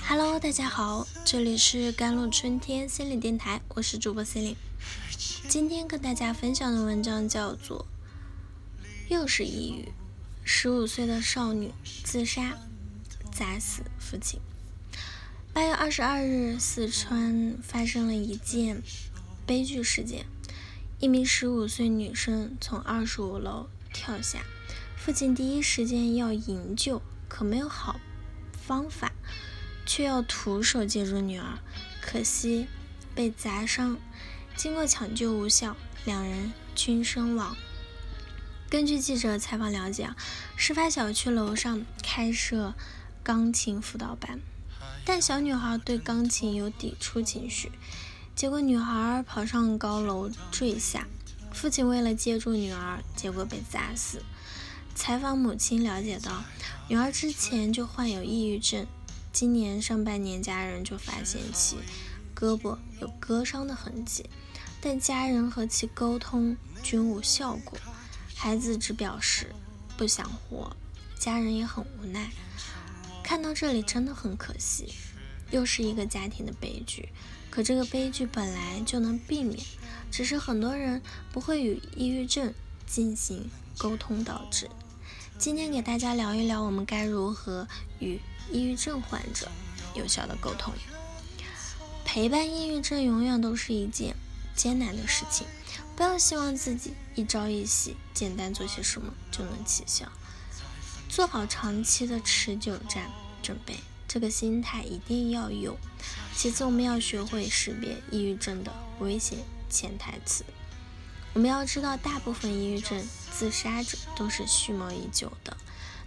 Hello，大家好，这里是甘露春天心理电台，我是主播心灵。今天跟大家分享的文章叫做《又是抑郁》，十五岁的少女自杀，砸死父亲。八月二十二日，四川发生了一件悲剧事件，一名十五岁女生从二十五楼跳下，父亲第一时间要营救，可没有好方法。却要徒手接住女儿，可惜被砸伤。经过抢救无效，两人均身亡。根据记者采访了解，事发小区楼上开设钢琴辅导班，但小女孩对钢琴有抵触情绪，结果女孩跑上高楼坠下。父亲为了接住女儿，结果被砸死。采访母亲了解到，女儿之前就患有抑郁症。今年上半年，家人就发现其胳膊有割伤的痕迹，但家人和其沟通均无效果。孩子只表示不想活，家人也很无奈。看到这里真的很可惜，又是一个家庭的悲剧。可这个悲剧本来就能避免，只是很多人不会与抑郁症进行沟通导致。今天给大家聊一聊，我们该如何与。抑郁症患者有效的沟通，陪伴抑郁症永远都是一件艰难的事情。不要希望自己一朝一夕，简单做些什么就能起效。做好长期的持久战准备，这个心态一定要有。其次，我们要学会识别抑郁症的危险潜台词。我们要知道，大部分抑郁症自杀者都是蓄谋已久的。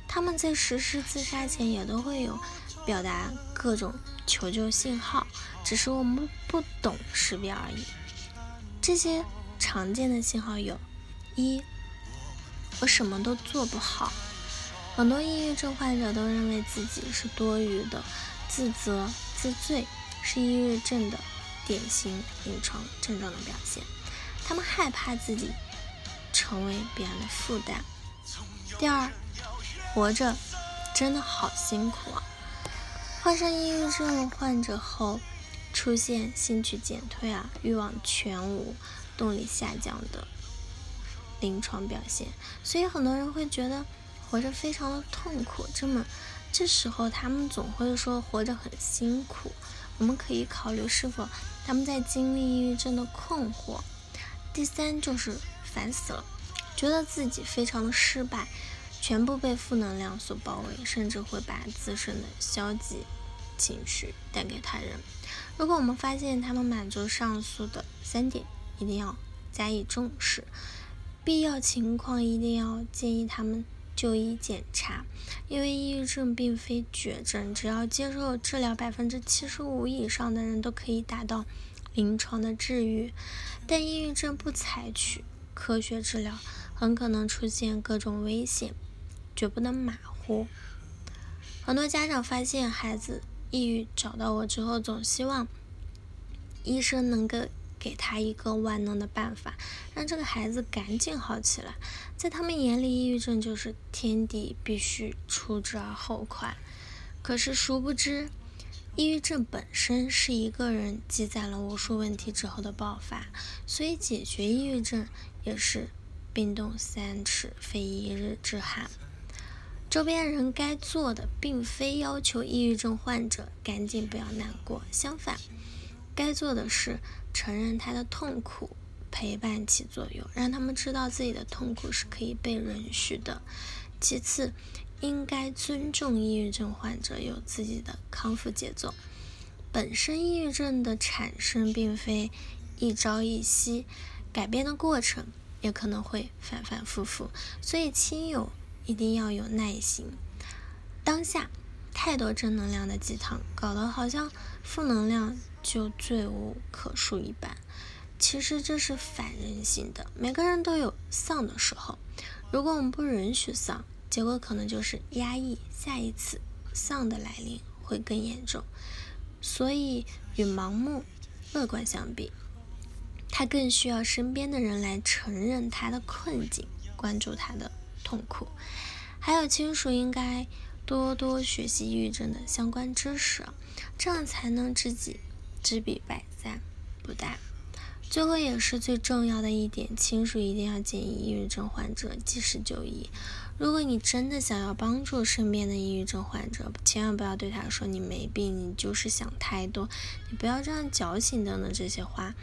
他们在实施自杀前也都会有表达各种求救信号，只是我们不懂识别而已。这些常见的信号有：一，我什么都做不好。很多抑郁症患者都认为自己是多余的，自责自罪是抑郁症的典型临床症状的表现。他们害怕自己成为别人的负担。第二。活着真的好辛苦啊！患上抑郁症患者后，出现兴趣减退啊、欲望全无、动力下降的临床表现，所以很多人会觉得活着非常的痛苦。这么这时候，他们总会说活着很辛苦。我们可以考虑是否他们在经历抑郁症的困惑。第三就是烦死了，觉得自己非常的失败。全部被负能量所包围，甚至会把自身的消极情绪带给他人。如果我们发现他们满足上述的三点，一定要加以重视，必要情况一定要建议他们就医检查。因为抑郁症并非绝症，只要接受治疗，百分之七十五以上的人都可以达到临床的治愈。但抑郁症不采取科学治疗，很可能出现各种危险。绝不能马虎。很多家长发现孩子抑郁找到我之后，总希望医生能够给他一个万能的办法，让这个孩子赶紧好起来。在他们眼里，抑郁症就是天地必须除之而后快。可是殊不知，抑郁症本身是一个人积攒了无数问题之后的爆发，所以解决抑郁症也是冰冻三尺，非一日之寒。周边人该做的，并非要求抑郁症患者赶紧不要难过，相反，该做的是承认他的痛苦，陪伴起作用，让他们知道自己的痛苦是可以被允许的。其次，应该尊重抑郁症患者有自己的康复节奏。本身抑郁症的产生并非一朝一夕，改变的过程也可能会反反复复，所以亲友。一定要有耐心。当下太多正能量的鸡汤，搞得好像负能量就罪无可恕一般。其实这是反人性的。每个人都有丧的时候，如果我们不允许丧，结果可能就是压抑，下一次丧的来临会更严重。所以与盲目乐观相比，他更需要身边的人来承认他的困境，关注他的。痛苦，还有亲属应该多多学习抑郁症的相关知识，这样才能知己知彼，百战不殆。最后也是最重要的一点，亲属一定要建议抑郁症患者及时就医。如果你真的想要帮助身边的抑郁症患者，千万不要对他说你没病，你就是想太多，你不要这样矫情等等这些话。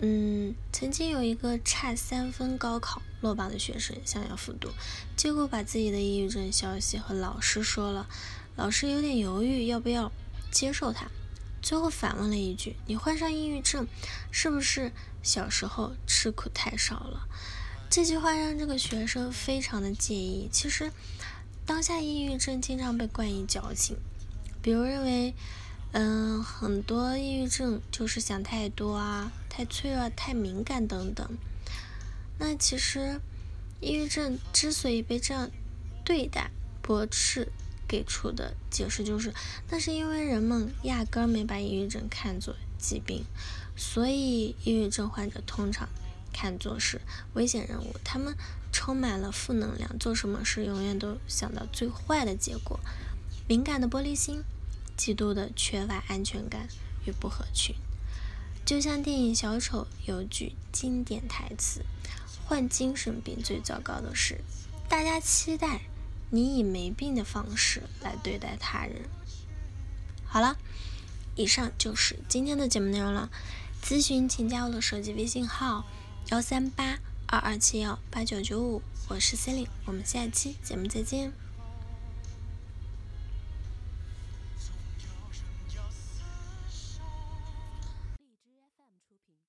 嗯，曾经有一个差三分高考落榜的学生想要复读，结果把自己的抑郁症消息和老师说了，老师有点犹豫要不要接受他，最后反问了一句：“你患上抑郁症，是不是小时候吃苦太少了？”这句话让这个学生非常的介意。其实，当下抑郁症经常被冠以矫情，比如认为。嗯，很多抑郁症就是想太多啊，太脆弱、太敏感等等。那其实，抑郁症之所以被这样对待，驳斥给出的解释就是，那是因为人们压根儿没把抑郁症看作疾病，所以抑郁症患者通常看作是危险人物，他们充满了负能量，做什么事永远都想到最坏的结果，敏感的玻璃心。极度的缺乏安全感与不合群，就像电影《小丑》有句经典台词：“患精神病最糟糕的是，大家期待你以没病的方式来对待他人。”好了，以上就是今天的节目内容了。咨询请加我的手机微信号：幺三八二二七幺八九九五，我是 c e l i n e 我们下期节目再见。